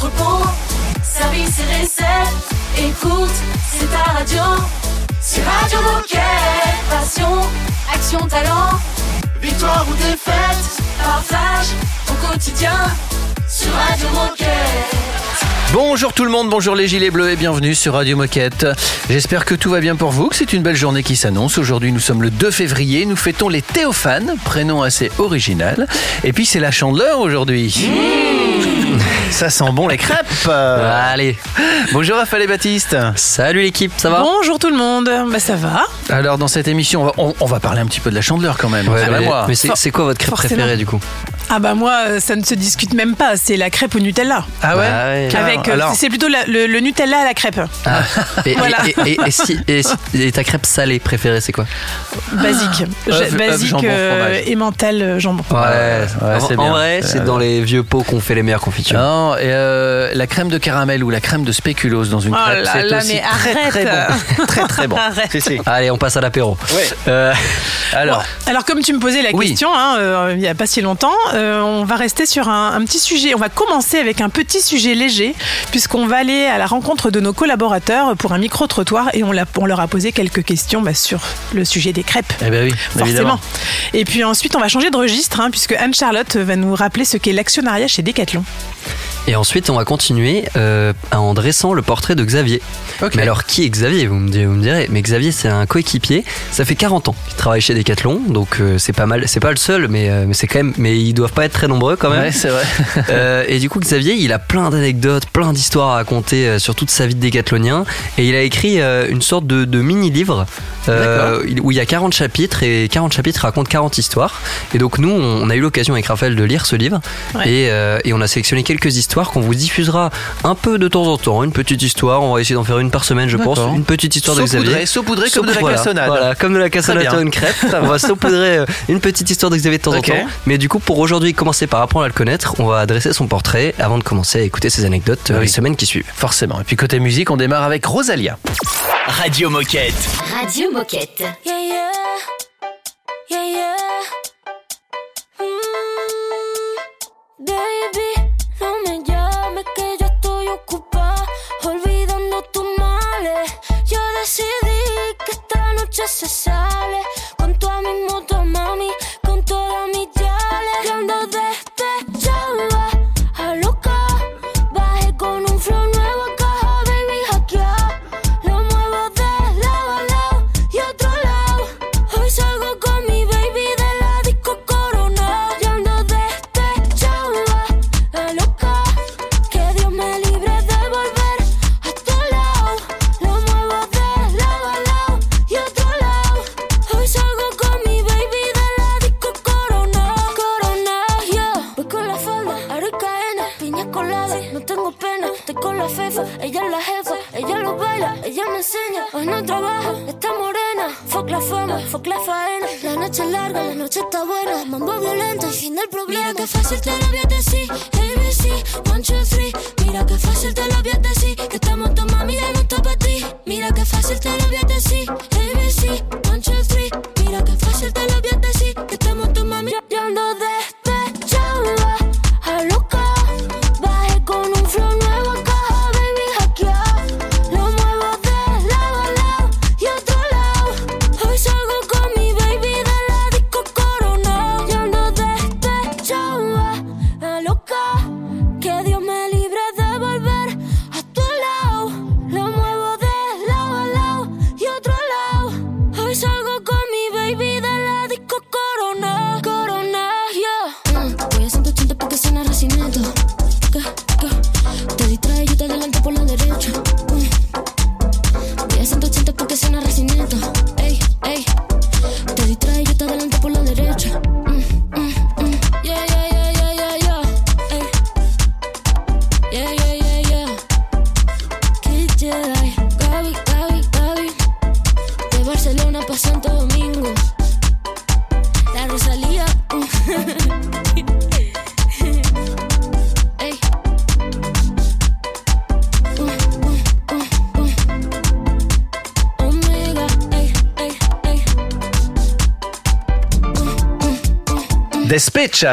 entrepôt, service et recettes. Écoute, c'est ta radio. C'est Radio Moquette. Passion, action, talent. Victoire ou défaite, partage au quotidien sur Radio Moquette. Bonjour tout le monde, bonjour les gilets bleus et bienvenue sur Radio Moquette. J'espère que tout va bien pour vous, que c'est une belle journée qui s'annonce. Aujourd'hui nous sommes le 2 février, nous fêtons les Théophanes, prénom assez original. Et puis c'est la chandeleur aujourd'hui. Ça sent bon les crêpes. Allez. Bonjour Raphaël et Baptiste. Salut l'équipe, ça va Bonjour tout le monde, bah ça va. Alors dans cette émission, on va, on- on va parler un petit peu de la chandeleur quand même. Ouais, mais, c'est c'est quoi votre crêpe Forcément. préférée du coup? Ah bah moi euh, ça ne se discute même pas, c'est la crêpe au Nutella. Ah ouais, Bah ouais. Avec, euh, Alors, c'est plutôt la- le, le Nutella à la crêpe. Ah, et, et- Voilà. et, et- et si, et si- et ta crêpe salée préférée c'est quoi Basique. Je- œuf, basique jambon, euh, fromage. jambon. Ouais, ouais, en, c'est en bien. vrai, c'est Euh, dans les vieux pots qu'on fait les meilleures confitures. Non, et euh, la crème de caramel ou la crème de spéculoos dans une Oh crêpe, là c'est là, aussi mais très très arrête. bon. très très bon. Arrête. Si, si. Allez, on passe à l'apéro. Ouais. Euh, Alors, Bon, alors comme tu me posais la Oui. question hein, euh, il n'y a pas si longtemps, euh, on va rester sur un, un petit sujet. On va commencer avec un petit sujet léger puisqu'on va aller à la rencontre de nos collaborateurs pour un micro-trottoir et on, leur a posé quelques questions bah, sur le sujet des crêpes. eh ben oui, évidemment. Forcément. Et puis ensuite, on va changer de registre, hein, puisque Anne-Charlotte va nous rappeler ce qu'est l'actionnariat chez Decathlon. et ensuite, on va continuer euh, en dressant le portrait de Xavier. Mais alors, qui est Xavier vous me, direz, vous me direz. Mais Xavier, c'est un coéquipier. Ça fait 40 ans qu'il travaille chez Decathlon, donc euh, c'est pas mal. C'est pas le seul, mais, euh, mais c'est quand même. Mais ils doivent pas être très nombreux quand même. Ouais, c'est vrai. Euh, et du coup, Xavier, il a plein d'anecdotes, plein d'histoires à raconter euh, sur toute sa vie de décathlonien. Et il a écrit euh, une sorte de, de mini-livre euh, il- où il y a 40 chapitres et 40 chapitres racontent 40 histoires. Et donc, nous, on, a eu l'occasion avec Raphaël de lire ce livre. Ouais. Et, euh, et on a sélectionné quelques histoires qu'on vous diffusera un peu de temps en temps. Une petite histoire, on va essayer d'en faire une par semaine, je pense. Une petite histoire de Xavier. Saupoudré, saupoudré comme de la Voilà, cassonade. Voilà, comme de la cassonade sur une crêpe. on va saupoudrer une petite histoire de Xavier de temps en temps. Mais du coup, pour aujourd'hui commencer par apprendre à le connaître, on va dresser son portrait avant de commencer à écouter ses anecdotes euh, Oui. les semaines qui suivent. Forcément. Et puis côté musique, on démarre avec Rosalia. Radio Moquette. Radio Moquette. Yeah, yeah. Yeah, la faena. La noche es larga, la noche está buena. Mambo violento y fin del problema. Mira que fácil te lo voy a decir. ABC, one, two, three. Mira que fácil te lo voy a decir. Que estamos tu mami ya no está para ti. Mira que fácil te lo voy a decir.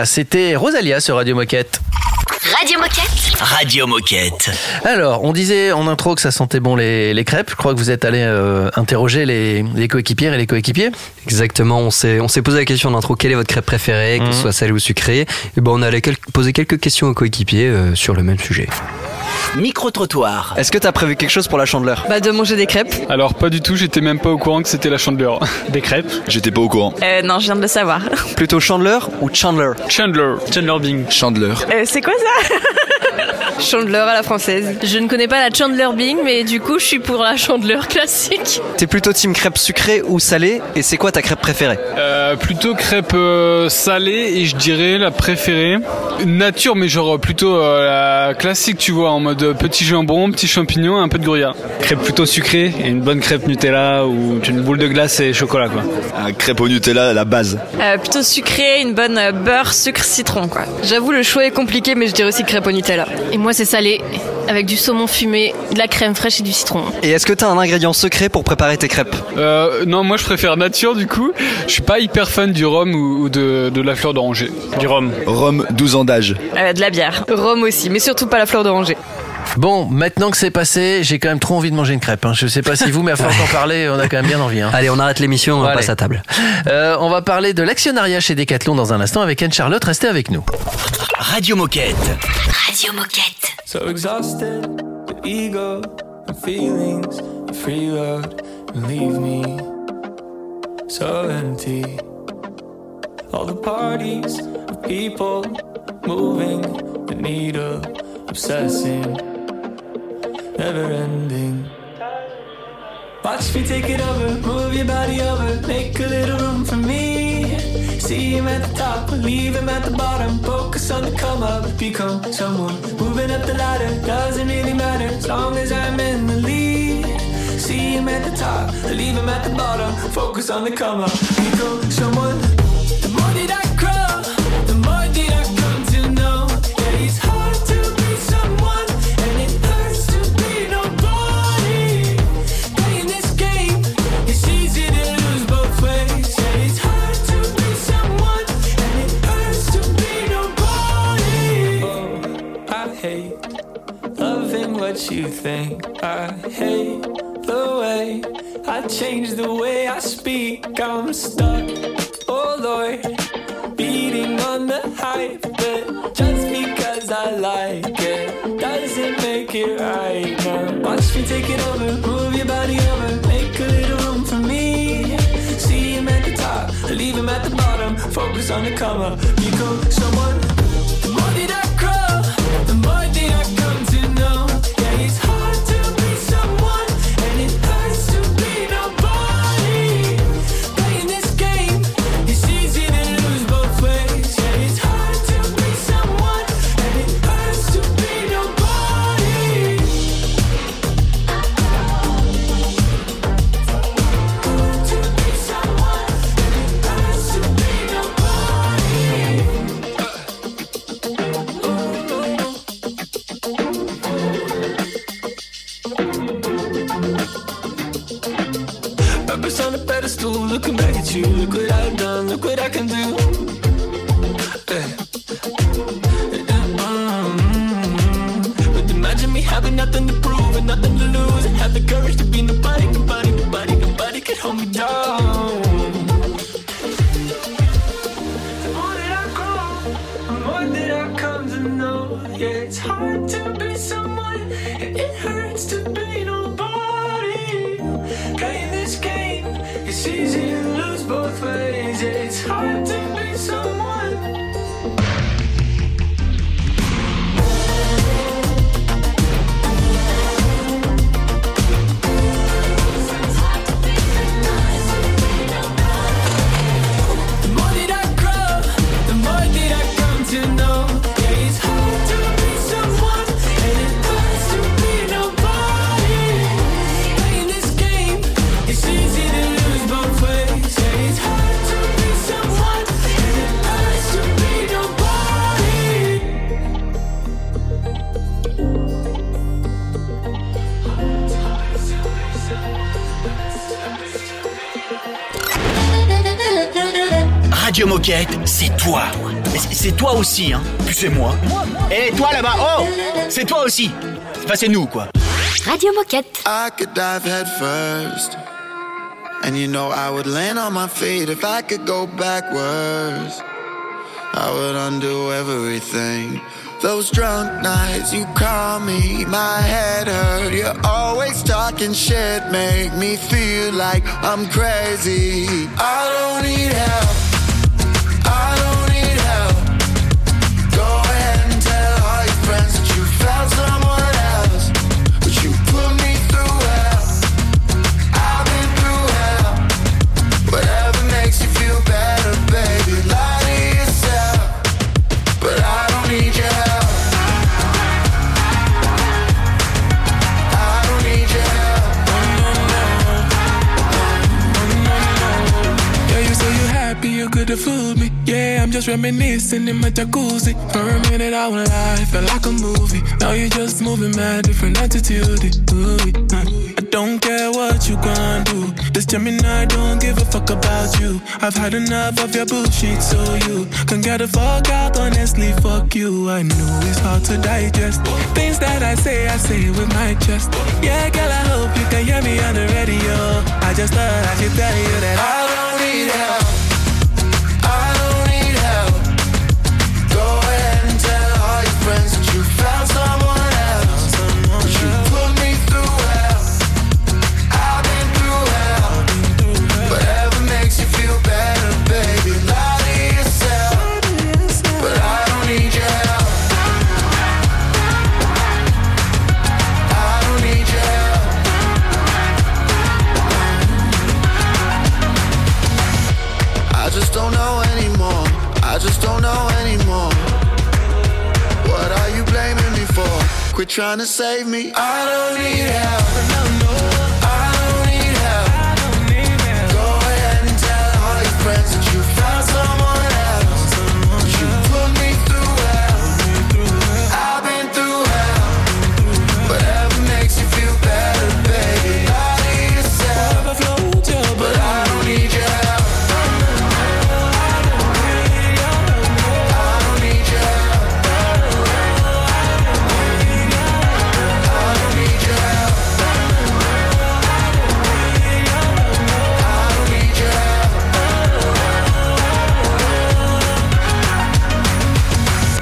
C'était Rosalia sur Radio Moquette. Radio Moquette. Radio Moquette. Alors, on disait en intro que ça sentait bon les, les crêpes. Je crois que vous êtes allé euh, interroger les, les coéquipières et les coéquipiers. Exactement, on s'est, on s'est posé la question en intro quelle est votre crêpe préférée, que Mhm. ce soit salée ou sucrée? Et ben on allait quel- poser quelques questions aux coéquipiers euh, sur le même sujet. Micro-trottoir. Est-ce que t'as prévu quelque chose pour la chandeleur Bah de manger des crêpes. Alors pas du tout, j'étais même pas au courant que c'était la chandeleur. Des crêpes J'étais pas au courant. Euh, non, je viens de le savoir. Plutôt chandeleur ou chandler Chandler. Chandler Bing. Chandler. Euh, c'est quoi ça Chandler à la française. Je ne connais pas la Chandler Bing, mais du coup, je suis pour la Chandler classique. T'es plutôt team crêpe sucrée ou salée Et c'est quoi ta crêpe préférée? Euh, plutôt crêpe euh, salée et je dirais la préférée. Nature mais genre plutôt euh, la classique tu vois en mode petit jambon, petit champignon, un peu de gruyère. Crêpe plutôt sucrée et une bonne crêpe Nutella ou une boule de glace et chocolat quoi. Un crêpe au Nutella, la base. Euh, plutôt sucré, une bonne euh, beurre, sucre, citron quoi. J'avoue le choix est compliqué mais je dirais aussi crêpe au Nutella. Et moi, c'est salé, avec du saumon fumé, de la crème fraîche et du citron. Et est-ce que t'as un ingrédient secret pour préparer tes crêpes? Euh, non moi je préfère nature du coup. Je suis pas hyper fan du rhum ou, ou de, de la fleur d'oranger. Du rhum. Rome, 12 ans d'âge. Euh, de la bière. Rhum aussi, mais surtout pas la fleur d'oranger. Bon, maintenant que c'est passé, j'ai quand même trop envie de manger une crêpe. hein. Je sais pas si vous, mais à force d'en parler, on a quand même bien envie. hein. Allez, on arrête l'émission, on Allez. passe à table. Euh, on va parler de l'actionnariat chez Decathlon dans un instant avec Anne-Charlotte. Restez avec nous. Radio Moquette. Radio Moquette. So exhausted, the ego and feelings, the free leave me so empty. All the parties of people moving the needle, obsessing, never ending. Watch me take it over, move your body over, make a little room for me. See him at the top, leave him at the bottom. Focus on the come up, become someone. Moving up the ladder, doesn't really matter as long as I'm in the lead. See him at the top, leave him at the bottom. Focus on the come up, become someone. The more that I grow, the more that I come to know. Yeah, it's hard to be someone, and it hurts to be nobody. Playing this game, it's easy to lose both ways. Yeah, it's hard to be someone, and it hurts to be nobody. Oh, I hate loving what you think. I hate I change the way I speak. I'm stuck, oh Lord, beating on the hype. But just because I like it doesn't make it right. Now, watch me take it over, move your body over, make a little room for me. See him at the top, leave him at the bottom. Focus on the come up, become someone. Radio Moquette, c'est toi. C'est toi aussi, hein. Puis c'est moi. Et toi là-bas, oh C'est toi aussi. Enfin, c'est nous, quoi. Radio Moquette. I could dive head first. And you know I would land on my feet if I could go backwards. I would undo everything. Those drunk nights you call me, my head hurt. You're always talking shit, make me feel like I'm crazy. I don't need help. Reminiscing in my jacuzzi. For a minute, I won't lie, felt like a movie. Now you're just moving mad, different attitude. Ooh, I don't care what you gonna do. This Gemini don't give a fuck about you. I've had enough of your bullshit, so you can get the fuck out. Honestly, fuck you. I know it's hard to digest. Things that I say, I say with my chest. Yeah, girl, I hope you can hear me on the radio. I just thought I should tell you that I don't need help. Trying to save me. I don't need help.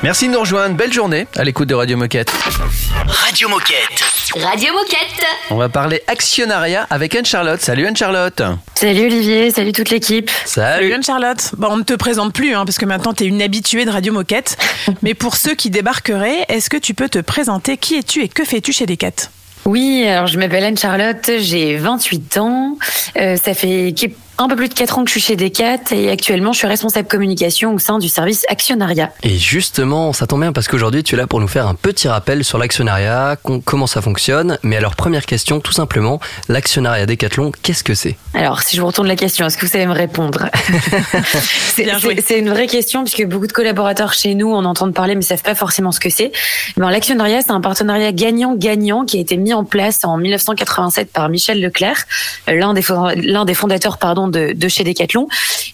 Merci de nous rejoindre. Belle journée à l'écoute de Radio Moquette. Radio Moquette. Radio Moquette. On va parler actionnariat avec Anne-Charlotte. Salut Anne-Charlotte. Salut Olivier, salut toute l'équipe. Salut Anne-Charlotte. Bon, on ne te présente plus, hein, parce que maintenant tu es une habituée de Radio Moquette. Mais pour ceux qui débarqueraient, est-ce que tu peux te présenter? Qui es-tu et que fais-tu chez Decat? Oui, alors je m'appelle Anne-Charlotte, j'ai 28 ans. Euh, ça fait un peu plus de 4 ans que je suis chez Decat et actuellement je suis responsable communication au sein du service actionnariat. Et justement, ça tombe bien parce qu'aujourd'hui tu es là pour nous faire un petit rappel sur l'actionnariat, com- comment ça fonctionne. Mais alors première question, tout simplement, l'actionnariat Decathlon, qu'est-ce que c'est? Alors, si je vous retourne la question, est-ce que vous savez me répondre? C'est une vraie question puisque beaucoup de collaborateurs chez nous en entendent parler mais savent pas forcément ce que c'est. Ben, l'actionnariat, c'est un partenariat gagnant-gagnant qui a été mis en place en 1987 par Michel Leclerc, l'un des, fond- l'un des fondateurs pardon de, chez Decathlon.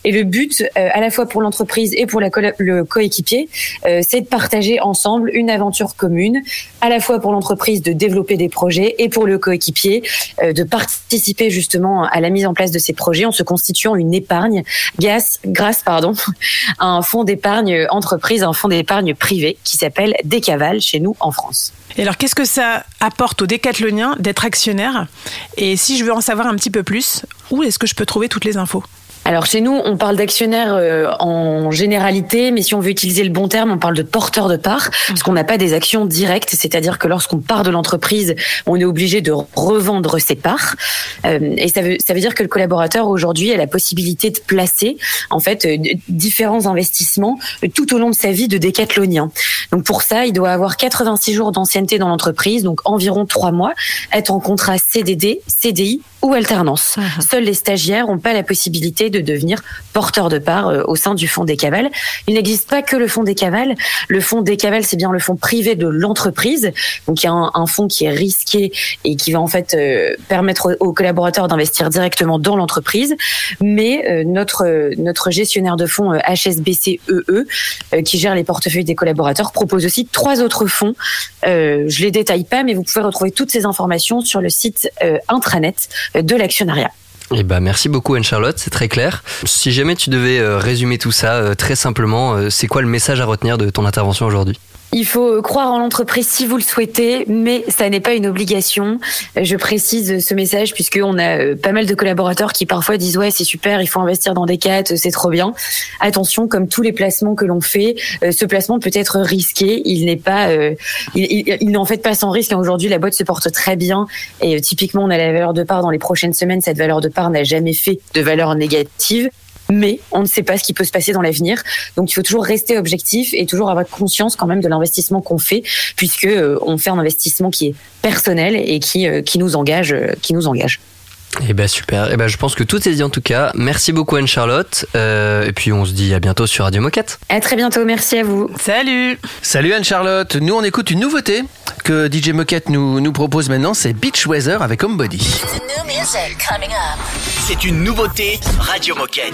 Et le but, euh, à la fois pour l'entreprise et pour le coéquipier, euh, c'est de partager ensemble une aventure commune, à la fois pour l'entreprise de développer des projets et pour le coéquipier euh, de participer justement à la mise en place de ces projets en se constituant une épargne grâce, grâce pardon, à un fonds d'épargne entreprise, un fonds d'épargne privé qui s'appelle Décaval chez nous en France. Et alors, qu'est-ce que ça apporte aux décathloniens d'être actionnaire Et si je veux en savoir un petit peu plus, où est-ce que je peux trouver toutes les infos. Alors chez nous, on parle d'actionnaires euh, en généralité, mais si on veut utiliser le bon terme, on parle de porteurs de parts, parce qu'on n'a pas des actions directes, c'est-à-dire que lorsqu'on part de l'entreprise, on est obligé de revendre ses parts, Euh, et ça veut ça veut dire que le collaborateur aujourd'hui a la possibilité de placer en fait euh, différents investissements tout au long de sa vie de décathlonien. Donc pour ça, il doit avoir 86 jours d'ancienneté dans l'entreprise, donc environ trois mois, être en contrat CDD, CDI ou alternance. Seuls les stagiaires n'ont pas la possibilité de devenir porteurs de part euh, au sein du fonds des cavales. Il n'existe pas que le fonds des cavales. Le fonds des cavales, c'est bien le fonds privé de l'entreprise. Donc il y a un, fonds qui est risqué et qui va en fait euh, permettre aux, collaborateurs d'investir directement dans l'entreprise. Mais euh, notre notre gestionnaire de fonds HSBC EE, qui gère les portefeuilles des collaborateurs, propose aussi trois autres fonds. je les détaille pas, mais vous pouvez retrouver toutes ces informations sur le site intranet de l'actionnariat. Eh ben, merci beaucoup Anne-Charlotte, c'est très clair. Si jamais tu devais euh, résumer tout ça euh, très simplement, euh, c'est quoi le message à retenir de ton intervention aujourd'hui? Il faut croire en l'entreprise si vous le souhaitez, mais ça n'est pas une obligation. Je précise ce message puisqu'on a euh, pas mal de collaborateurs qui parfois disent ouais c'est super, il faut investir dans des CAT, c'est trop bien. Attention, comme tous les placements que l'on fait, euh, ce placement peut être risqué. Il n'est pas, euh, il, il, n'en fait pas sans risque. Aujourd'hui, la boîte se porte très bien et typiquement on a la valeur de part dans les prochaines semaines. Cette valeur de part n'a jamais fait de valeur négative mais on ne sait pas ce qui peut se passer dans l'avenir. Donc il faut toujours rester objectif et toujours avoir conscience quand même de l'investissement qu'on fait, puisque euh, on fait un investissement qui est personnel et qui euh, qui nous engage, euh, qui nous engage. Eh ben super. Et eh ben je pense que tout est dit en tout cas. Merci beaucoup Anne Charlotte. et puis on se dit à bientôt sur Radio Moquette. À très bientôt. Merci à vous. Salut. Salut Anne Charlotte. Nous on écoute une nouveauté que DJ Moquette nous nous propose maintenant. C'est Beach Weather avec Homebody. C'est une nouveauté Radio Moquette.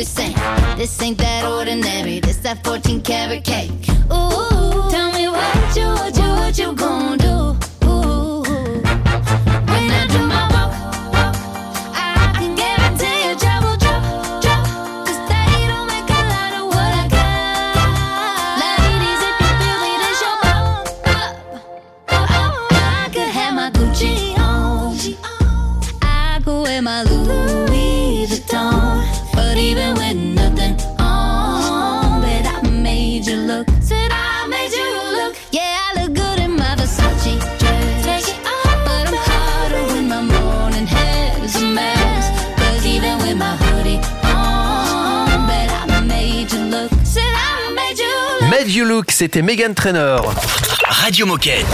the same. This ain't that ordinary, this that 14 karat cake. You Look, c'était Megan Trainor. Radio Moquette.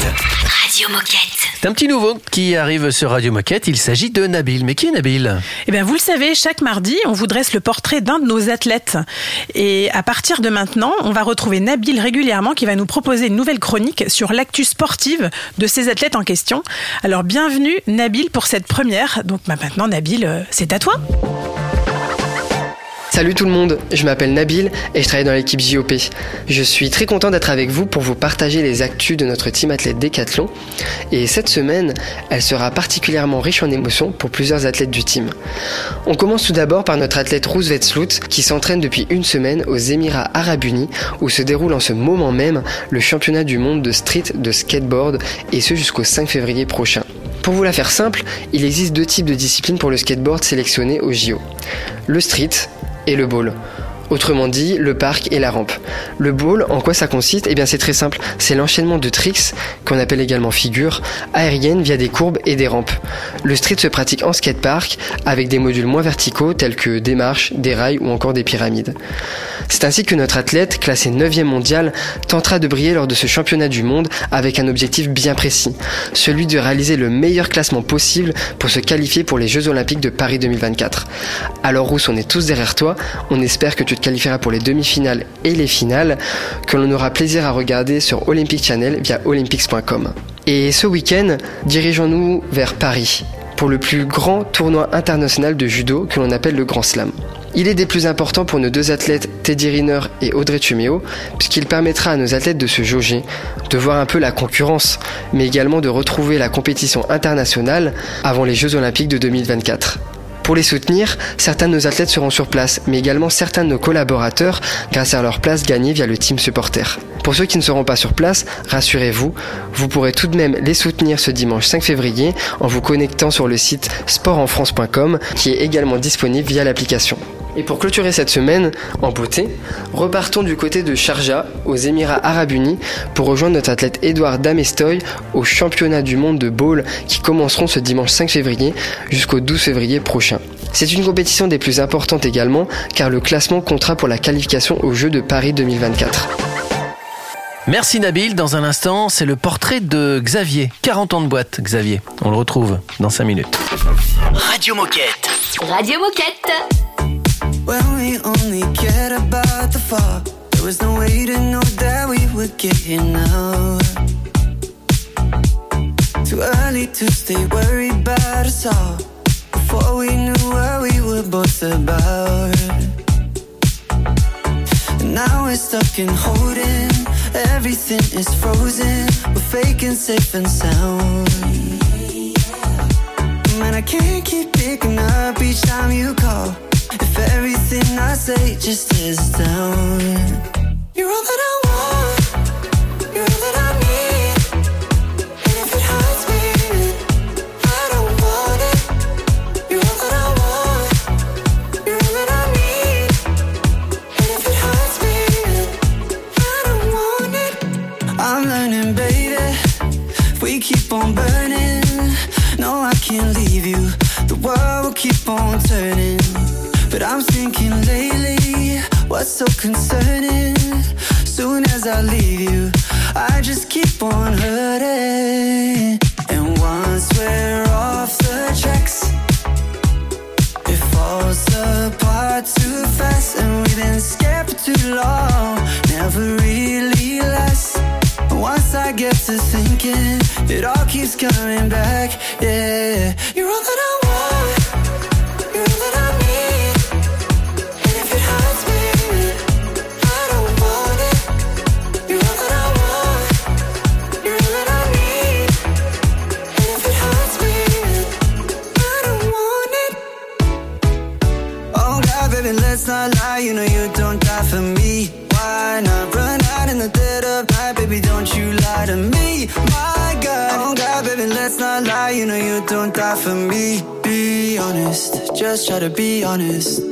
Radio Moquette. C'est un petit nouveau qui arrive sur Radio Moquette. Il s'agit de Nabil. Mais qui est Nabil? Eh bien, vous le savez, chaque mardi, on vous dresse le portrait d'un de nos athlètes. Et à partir de maintenant, on va retrouver Nabil régulièrement qui va nous proposer une nouvelle chronique sur l'actu sportive de ces athlètes en question. Alors, bienvenue Nabil pour cette première. Donc bah, maintenant, Nabil, euh, c'est à toi. Salut tout le monde, je m'appelle Nabil et je travaille dans l'équipe JOP. Je suis très content d'être avec vous pour vous partager les actus de notre team athlète Décathlon. Et cette semaine, elle sera particulièrement riche en émotions pour plusieurs athlètes du team. On commence tout d'abord par notre athlète Roos Vetsloot qui s'entraîne depuis une semaine aux Émirats Arabes Unis où se déroule en ce moment même le championnat du monde de street de skateboard et ce jusqu'au 5 février prochain. Pour vous la faire simple, il existe deux types de disciplines pour le skateboard sélectionnés au JO. Le street et le bowl. Autrement dit, le parc et la rampe. Le bowl, en quoi ça consiste? Eh bien c'est très simple, c'est l'enchaînement de tricks, qu'on appelle également figures, aériennes via des courbes et des rampes. Le street se pratique en skatepark avec des modules moins verticaux tels que des marches, des rails ou encore des pyramides. C'est ainsi que notre athlète, classé 9e mondial, tentera de briller lors de ce championnat du monde avec un objectif bien précis, celui de réaliser le meilleur classement possible pour se qualifier pour les Jeux Olympiques de Paris 2024. Alors Rousse, on est tous derrière toi, on espère que tu te qualifieras pour les demi-finales et les finales, que l'on aura plaisir à regarder sur Olympic Channel via olympics.com. Et ce week-end, dirigeons-nous vers Paris pour le plus grand tournoi international de judo que l'on appelle le Grand Slam. Il est des plus importants pour nos deux athlètes Teddy Riner et Audrey Tumeo, puisqu'il permettra à nos athlètes de se jauger, de voir un peu la concurrence, mais également de retrouver la compétition internationale avant les Jeux Olympiques de 2024. Pour les soutenir, certains de nos athlètes seront sur place, mais également certains de nos collaborateurs grâce à leur place gagnée via le team supporter. Pour ceux qui ne seront pas sur place, rassurez-vous, vous pourrez tout de même les soutenir ce dimanche 5 février en vous connectant sur le site sportenfrance.com qui est également disponible via l'application. Et pour clôturer cette semaine en beauté, repartons du côté de Sharjah, aux Émirats Arabes Unis, pour rejoindre notre athlète Edouard Damestoy au championnat du monde de bowl qui commenceront ce dimanche 5 février jusqu'au 12 février prochain. C'est une compétition des plus importantes également, car le classement comptera pour la qualification aux Jeux de Paris 2024. Merci Nabil. Dans un instant, c'est le portrait de Xavier. 40 ans de boîte, Xavier. On le retrouve dans 5 minutes. Radio Moquette. Radio Moquette. When we only cared about the fall, there was no way to know that we would get here now. Too early to stay worried about us all. Before we knew what we were both about. And now we're stuck in holding. Everything is frozen. We're faking safe and sound. Man, I can't keep picking up each time you call. If everything I say just is down. You're all that I want. Honest,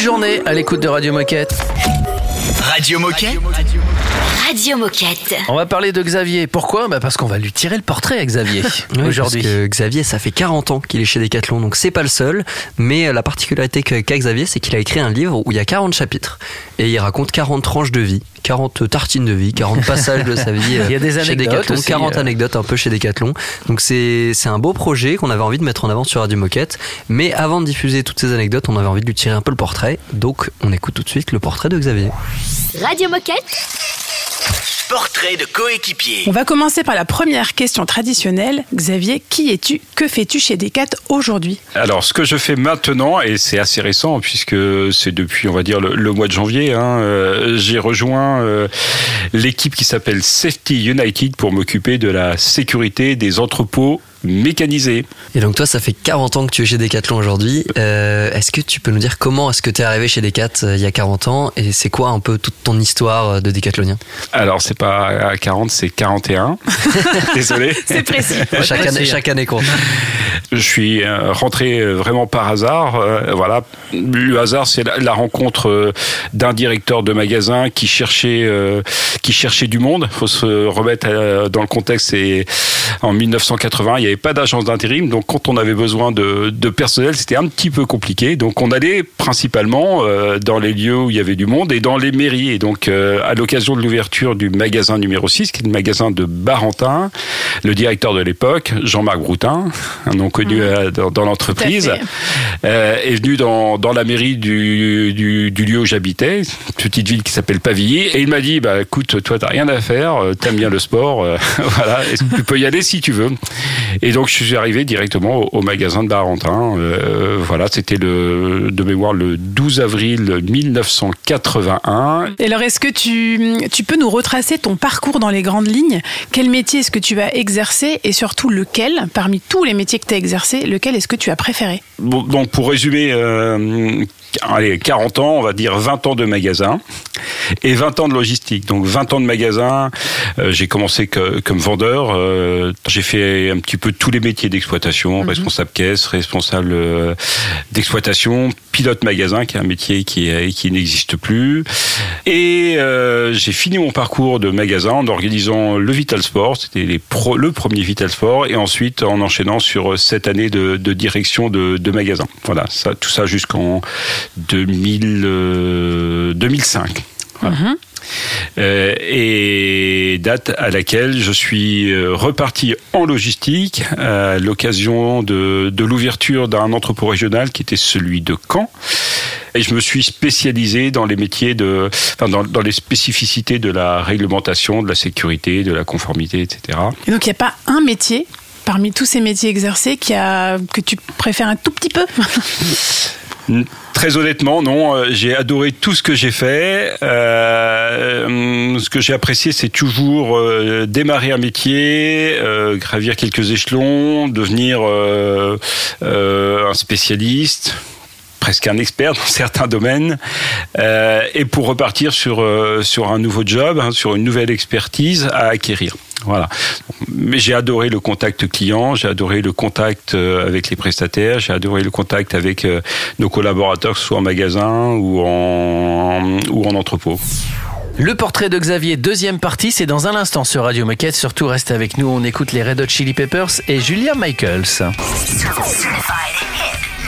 Belle journée à l'écoute de Radio Moquette. Radio Moquette. Radio Moquette. On va parler de Xavier. Pourquoi? Bah Parce qu'on va lui tirer le portrait à Xavier Oui, aujourd'hui. parce que Xavier, ça fait 40 ans qu'il est chez Decathlon, donc c'est pas le seul. Mais euh, la particularité que- qu'a Xavier, c'est qu'il a écrit un livre où il y a 40 chapitres. Et il raconte 40 tranches de vie, 40 tartines de vie, 40 passages de sa vie euh, Il y a des chez anecdotes Decathlon, aussi, 40 euh. anecdotes un peu chez Decathlon. Donc c'est c'est un beau projet qu'on avait envie de mettre en avant sur Radio Moquette. Mais avant de diffuser toutes ces anecdotes, on avait envie de lui tirer un peu le portrait. Donc on écoute tout de suite le portrait de Xavier. Radio Moquette. Portrait de coéquipier. On va commencer par la première question traditionnelle. Xavier, qui es-tu? Que fais-tu chez Decat aujourd'hui? Alors, ce que je fais maintenant, et c'est assez récent, puisque c'est depuis, on va dire, le, le mois de janvier, hein, euh, j'ai rejoint euh, l'équipe qui s'appelle Safety United pour m'occuper de la sécurité des entrepôts mécanisés. Et donc toi, ça fait 40 ans que tu es chez Decathlon aujourd'hui. Euh, est-ce que tu peux nous dire comment est-ce que tu es arrivé chez Decat euh, il y a 40 ans et c'est quoi un peu toute ton histoire euh, de décathlonien? Alors, c'est pas à 40, c'est 41. Désolé. C'est précis. chaque, année, chaque année compte. Je suis rentré vraiment par hasard. euh, voilà, le hasard, c'est la, la rencontre d'un directeur de magasin qui cherchait, euh, qui cherchait du monde. Il faut se remettre dans le contexte. C'est en 1980, il n'y avait pas d'agence d'intérim, donc quand on avait besoin de, de personnel, c'était un petit peu compliqué. Donc on allait principalement euh, dans les lieux où il y avait du monde et dans les mairies. Et donc euh, à l'occasion de l'ouverture du magasin numéro 6, qui est le magasin de Barentin, le directeur de l'époque, Jean-Marc Broutin, un nom connu euh, dans, dans l'entreprise, euh, est venu dans, dans la mairie du, du, du lieu où j'habitais, une petite ville qui s'appelle Pavilly, et il m'a dit, bah écoute, toi t'as rien à faire, t'aimes bien le sport, voilà, est-ce que tu peux y aller si tu veux? Et donc je suis arrivé directement au, au magasin de Barentin. Euh, voilà, c'était le de mémoire le 12 avril 1981. Et alors, est-ce que tu, tu peux nous retracer ton parcours dans les grandes lignes? Quel métier est-ce que tu vas exercer et surtout lequel, parmi tous les métiers que tu as exercés, lequel est-ce que tu as préféré? Bon, donc pour résumer, euh, allez, 40 ans, on va dire 20 ans de magasin et 20 ans de logistique. Donc 20 ans de magasin, euh, j'ai commencé que- comme vendeur, euh, j'ai fait un petit peu tous les métiers d'exploitation, responsable caisse, responsable euh, d'exploitation, pilote magasin, qui est un métier qui, qui n'existe plus. Et euh, j'ai fini mon parcours de magasin en organisant le Vital Sport, c'était pro- le premier Vital Sport, et ensuite en enchaînant sur sept années de, de direction de, de magasin. Voilà, ça, tout ça jusqu'en 2000, euh, 2005. Voilà. Euh, et date à laquelle je suis euh, reparti en logistique à l'occasion de, de l'ouverture d'un entrepôt régional qui était celui de Caen. Et je me suis spécialisé dans les métiers de, enfin dans, dans les spécificités de la réglementation, de la sécurité, de la conformité, etc. Et donc, il n'y a pas un métier parmi tous ces métiers exercés qui a, que tu préfères un tout petit peu? Très honnêtement, non. euh, J'ai adoré tout ce que j'ai fait. Euh, ce que j'ai apprécié, c'est toujours euh, démarrer un métier, gravir quelques échelons, devenir un spécialiste presque un expert dans certains domaines, euh, et pour repartir sur euh, sur un nouveau job, hein, sur une nouvelle expertise à acquérir. Voilà. Mais j'ai adoré le contact client, j'ai adoré le contact euh, avec les prestataires, j'ai adoré le contact avec nos collaborateurs, que ce soit en magasin ou en ou en entrepôt. Le portrait de Xavier, deuxième partie, c'est dans un instant sur Radio Moquette. Surtout, reste avec nous, on écoute les Red Hot Chili Peppers et Julia Michaels.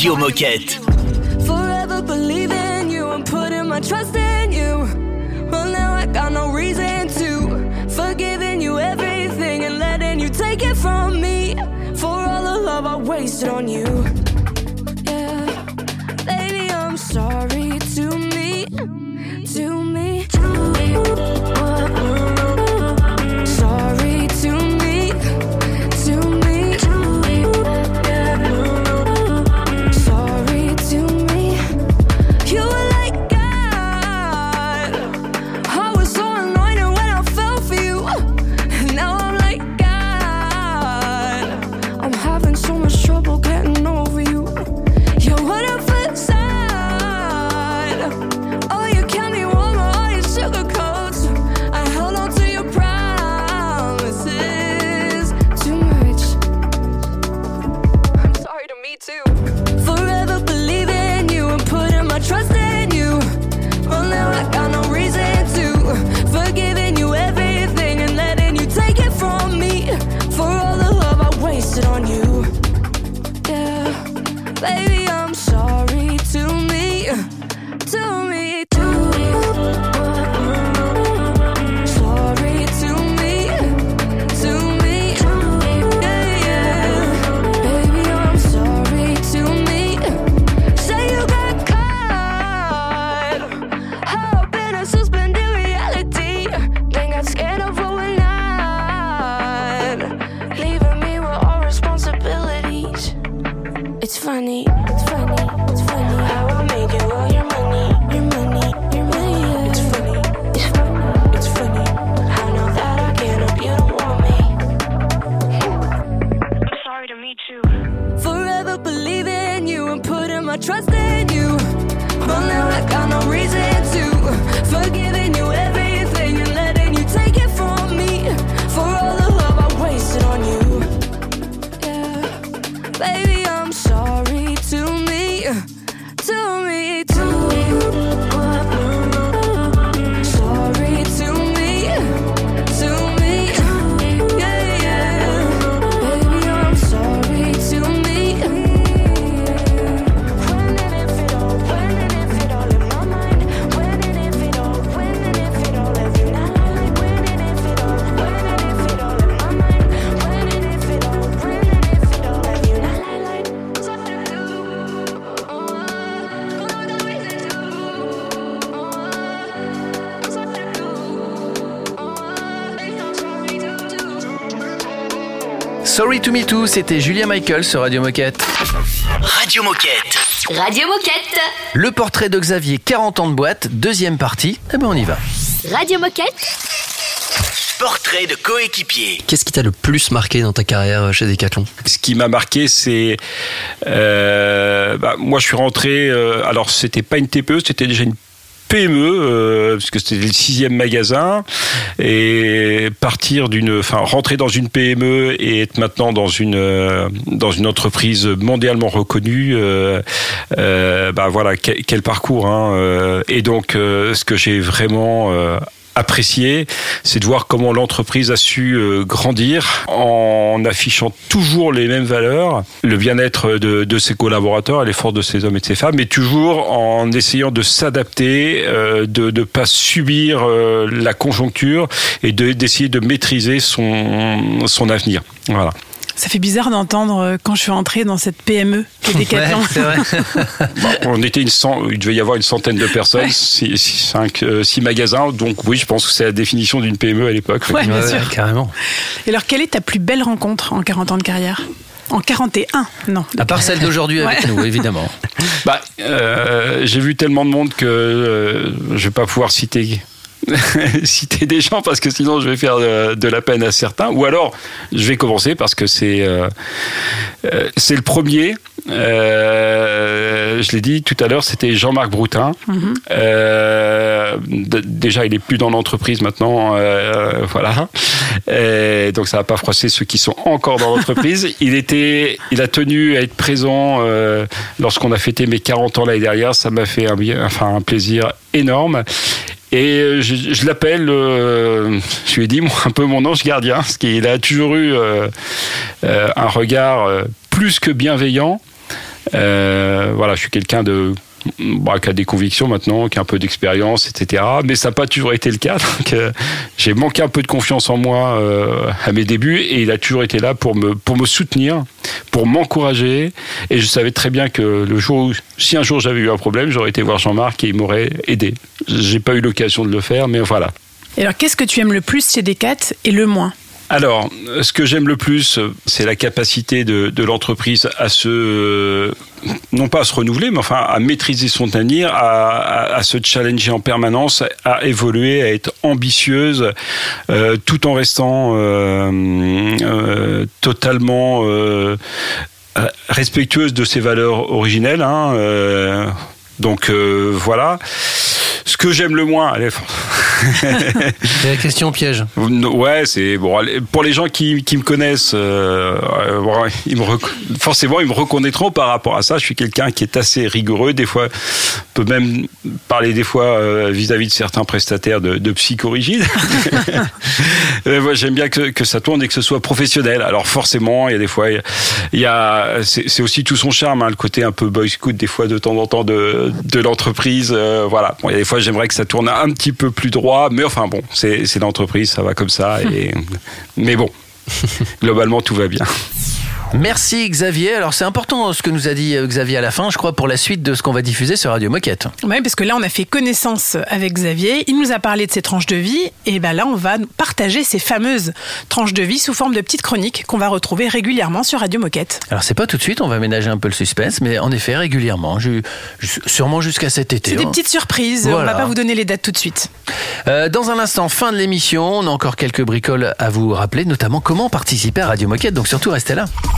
Radio Moquette. Sorry to me too, c'était Julia Michael sur Radio Moquette. Radio Moquette. Radio Moquette. Le portrait de Xavier, 40 ans de boîte, deuxième partie. Eh ben on y va. Radio Moquette. Portrait de coéquipier. Qu'est-ce qui t'a le plus marqué dans ta carrière chez Decathlon? Ce qui m'a marqué, c'est euh, bah, moi je suis rentré. euh, alors c'était pas une TPE, c'était déjà une PME, euh, parce que c'était le sixième magasin, et partir d'une, enfin rentrer dans une PME et être maintenant dans une euh, dans une entreprise mondialement reconnue, euh, euh, bah voilà quel, parcours. Hein, et donc ce que j'ai vraiment apprécié, c'est de voir comment l'entreprise a su euh, grandir en affichant toujours les mêmes valeurs, le bien-être de, de ses collaborateurs, l'effort de ses hommes et de ses femmes, mais toujours en essayant de s'adapter, euh, de ne pas subir euh, la conjoncture et de- d'essayer de maîtriser son, son avenir. Voilà. Ça fait bizarre d'entendre euh, quand je suis entrée dans cette PME qui est Decathlon. Bon, on était une cent- il devait y avoir une centaine de personnes, six, six- cinq, euh, six magasins, donc oui, je pense que c'est la définition d'une PME à l'époque. Ouais, bien sûr. carrément. Et alors, quelle est ta plus belle rencontre en 40 ans de carrière? En 41, non. À part celle d'aujourd'hui avec Ouais. nous, évidemment. Bah, euh, j'ai vu tellement de monde que euh, je vais pas pouvoir citer citer des gens parce que sinon je vais faire de, de la peine à certains. Ou alors je vais commencer parce que c'est euh, euh, c'est le premier. Euh, je l'ai dit tout à l'heure, c'était Jean-Marc Broutin. Mhm. Euh, déjà, il est plus dans l'entreprise maintenant, euh, voilà. Et donc, ça va pas froisser ceux qui sont encore dans l'entreprise. il était, il a tenu à être présent euh, lorsqu'on a fêté mes 40 ans l'année dernière. Ça m'a fait un, enfin, un plaisir énorme. Et euh, je, l'appelle, euh, je lui ai dit un peu mon ange gardien, parce qu'il a toujours eu euh, un regard plus que bienveillant. Voilà, je suis quelqu'un de bah, qui a des convictions maintenant, qui a un peu d'expérience, etc. Mais ça n'a pas toujours été le cas. Euh, j'ai manqué un peu de confiance en moi euh, à mes débuts et il a toujours été là pour me, pour me soutenir, pour m'encourager. Et je savais très bien que le jour si un jour j'avais eu un problème, j'aurais été voir Jean-Marc et il m'aurait aidé. J'ai pas eu l'occasion de le faire, mais voilà. Et alors, qu'est-ce que tu aimes le plus chez Decat et le moins? Alors, ce que j'aime le plus, c'est la capacité de, l'entreprise à se, non pas à se renouveler, mais enfin à maîtriser son tenir, à, se challenger en permanence, à évoluer, à être ambitieuse, euh, tout en restant euh, euh, totalement euh, respectueuse de ses valeurs originelles. Hein, euh, donc euh, voilà. Ce que j'aime le moins, allez, c'est la question piège. Ouais, c'est bon. Pour les gens qui, qui me connaissent, euh, ils me forcément ils me reconnaîtront par rapport à ça. Je suis quelqu'un qui est assez rigoureux. Des fois, peut même parler des fois vis-à-vis -vis de certains prestataires de, de psychorigide. moi, j'aime bien que, que, ça tourne et que ce soit professionnel. Alors forcément, il y a des fois, il y a, c'est aussi tout son charme, hein, le côté un peu boy scout des fois de temps en temps de, de l'entreprise. Euh, voilà. Bon, il y a des fois, j'aimerais que ça tourne un petit peu plus droit, mais enfin bon, c'est l'entreprise, ça va comme ça. Et, mais bon, globalement, tout va bien. Merci Xavier. Alors c'est important ce que nous a dit Xavier à la fin, je crois, pour la suite de ce qu'on va diffuser sur Radio Moquette. Oui, parce que là on a fait connaissance avec Xavier. Il nous a parlé de ses tranches de vie et ben là on va partager ces fameuses tranches de vie sous forme de petites chroniques qu'on va retrouver régulièrement sur Radio Moquette. Alors c'est pas tout de suite, on va ménager un peu le suspense, mais en effet régulièrement, je, sûrement jusqu'à cet été. C'est des petites surprises. Voilà. On va pas vous donner les dates tout de suite. Euh, dans un instant, fin de l'émission, on a encore quelques bricoles à vous rappeler, notamment comment participer à Radio Moquette. Donc surtout restez là.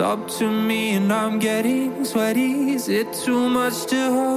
Up to me and I'm getting sweaty. Is it too much to hold?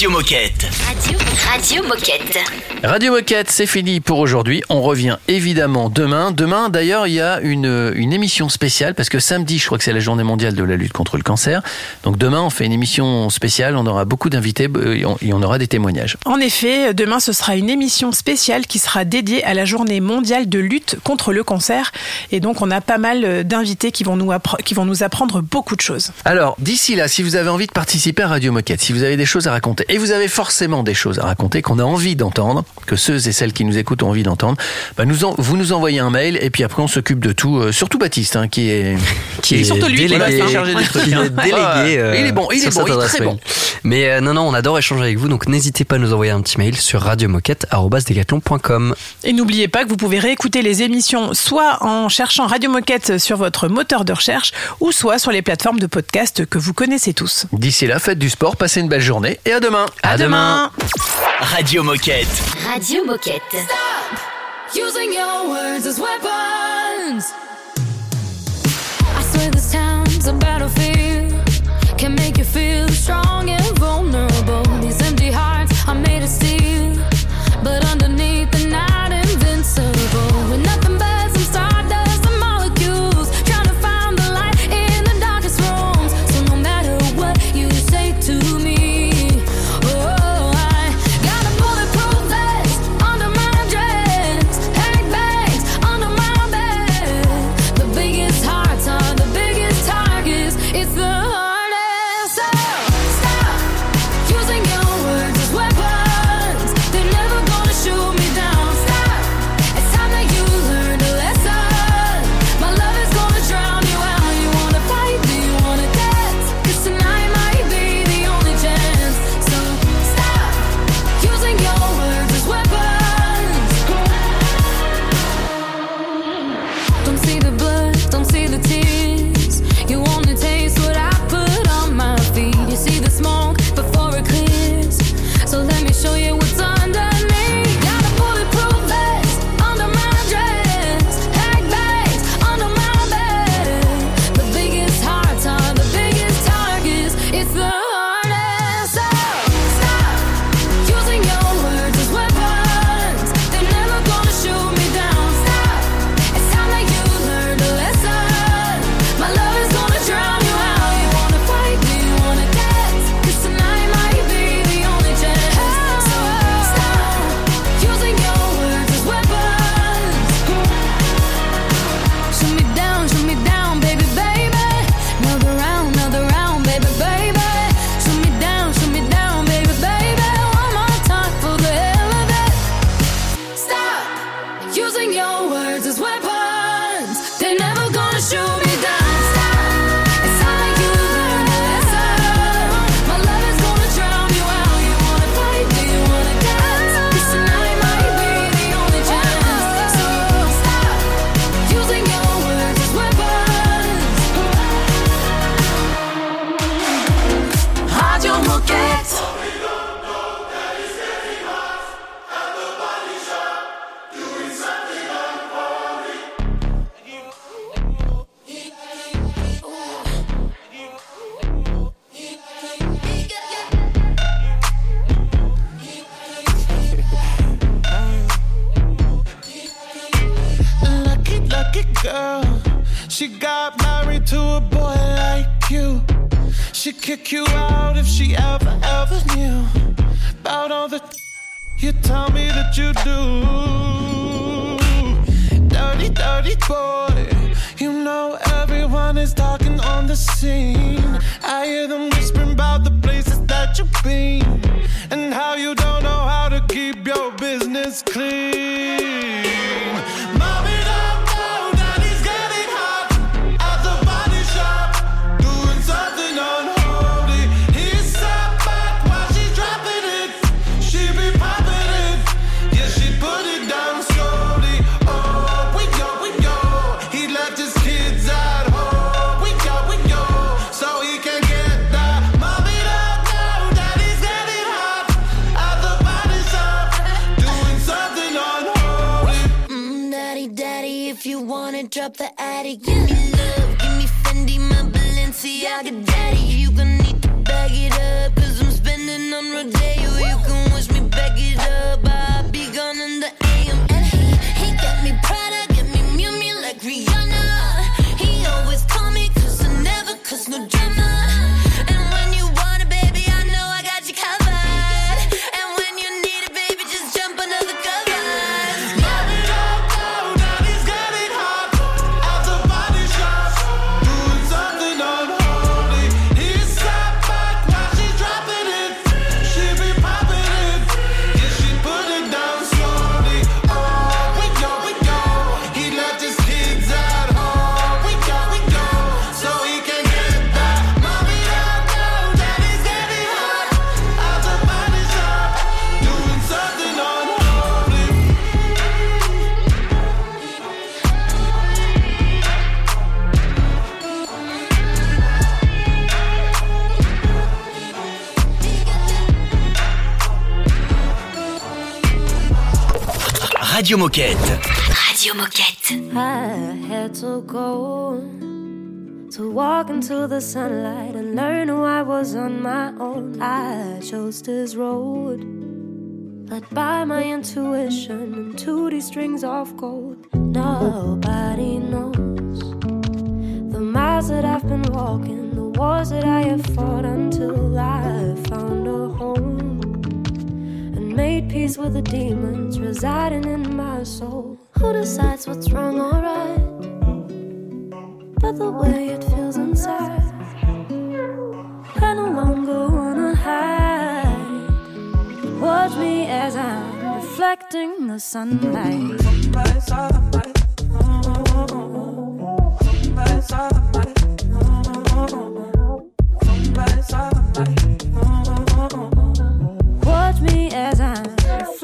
Radio Moquette. Radio, Moquette. Radio Moquette, c'est fini pour aujourd'hui. On revient évidemment demain. Demain, d'ailleurs, il y a une, une émission spéciale parce que samedi, je crois que c'est la journée mondiale de la lutte contre le cancer. Donc demain, on fait une émission spéciale. On aura beaucoup d'invités euh, et on- et on aura des témoignages. En effet, demain ce sera une émission spéciale qui sera dédiée à la journée mondiale de lutte contre le cancer. Et donc on a pas mal euh, d'invités qui, vont nous qui vont nous apprendre beaucoup de choses. Alors, d'ici là, si vous avez envie de participer à Radio Moquette, si vous avez des choses à raconter, et vous avez forcément des choses à raconter qu'on a envie d'entendre, que ceux et celles qui nous écoutent ont envie d'entendre, bah nous en- vous nous envoyez un mail et puis après on s'occupe de tout. euh, surtout Baptiste, hein, qui est qui est surtout lui, voilà, qui délégué, est chargé des trucs. qui est délégué, Ouais. euh, il est bon, il est bon, il est très bon. Mais euh, non, non, on adore échanger avec vous, donc n'hésitez pas à nous envoyer un petit mail sur radiomoquette.com. Et n'oubliez pas que vous pouvez réécouter les émissions soit en cherchant Radio Moquette sur votre moteur de recherche ou soit sur les plateformes de podcast que vous connaissez tous. D'ici là, faites du sport, passez une belle journée et à demain. À, demain. Radio Moquette. Radio Moquette. Using your words as weapons. I swear this town's a battlefield. Can make you feel strong and vulnerable. Radio Moquette. Radio Moquette. I had to go to walk into the sunlight and learn who I was on my own. I chose this road, led by my intuition and 2D strings of gold. Nobody knows the miles that I've been walking, the wars that I have fought until I found peace with the demons residing in my soul. Who decides what's wrong or right? But the way it feels inside, I no longer wanna hide. Watch me as I'm reflecting the sunlight. Somebody, somebody,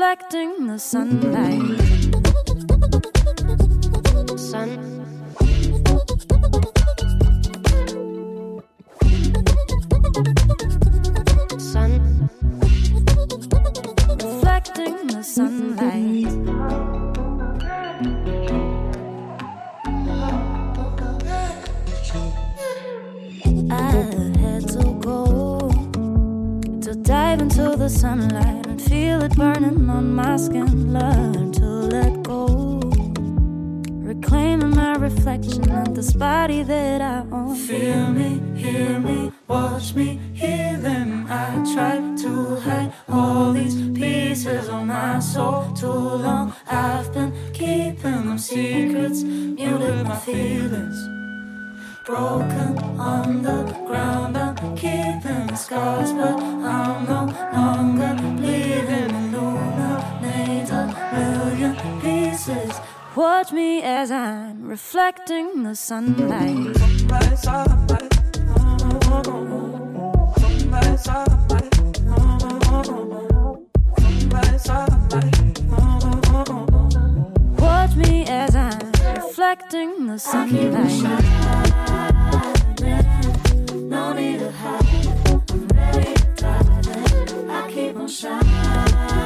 reflecting the sunlight. Sun. ask and learn to let go. Reclaiming my reflection on this body that I own. Feel me, hear me. reflecting the sunlight. Watch me as I'm reflecting the sunlight. No need to hide. I'm ready. I keep on shining.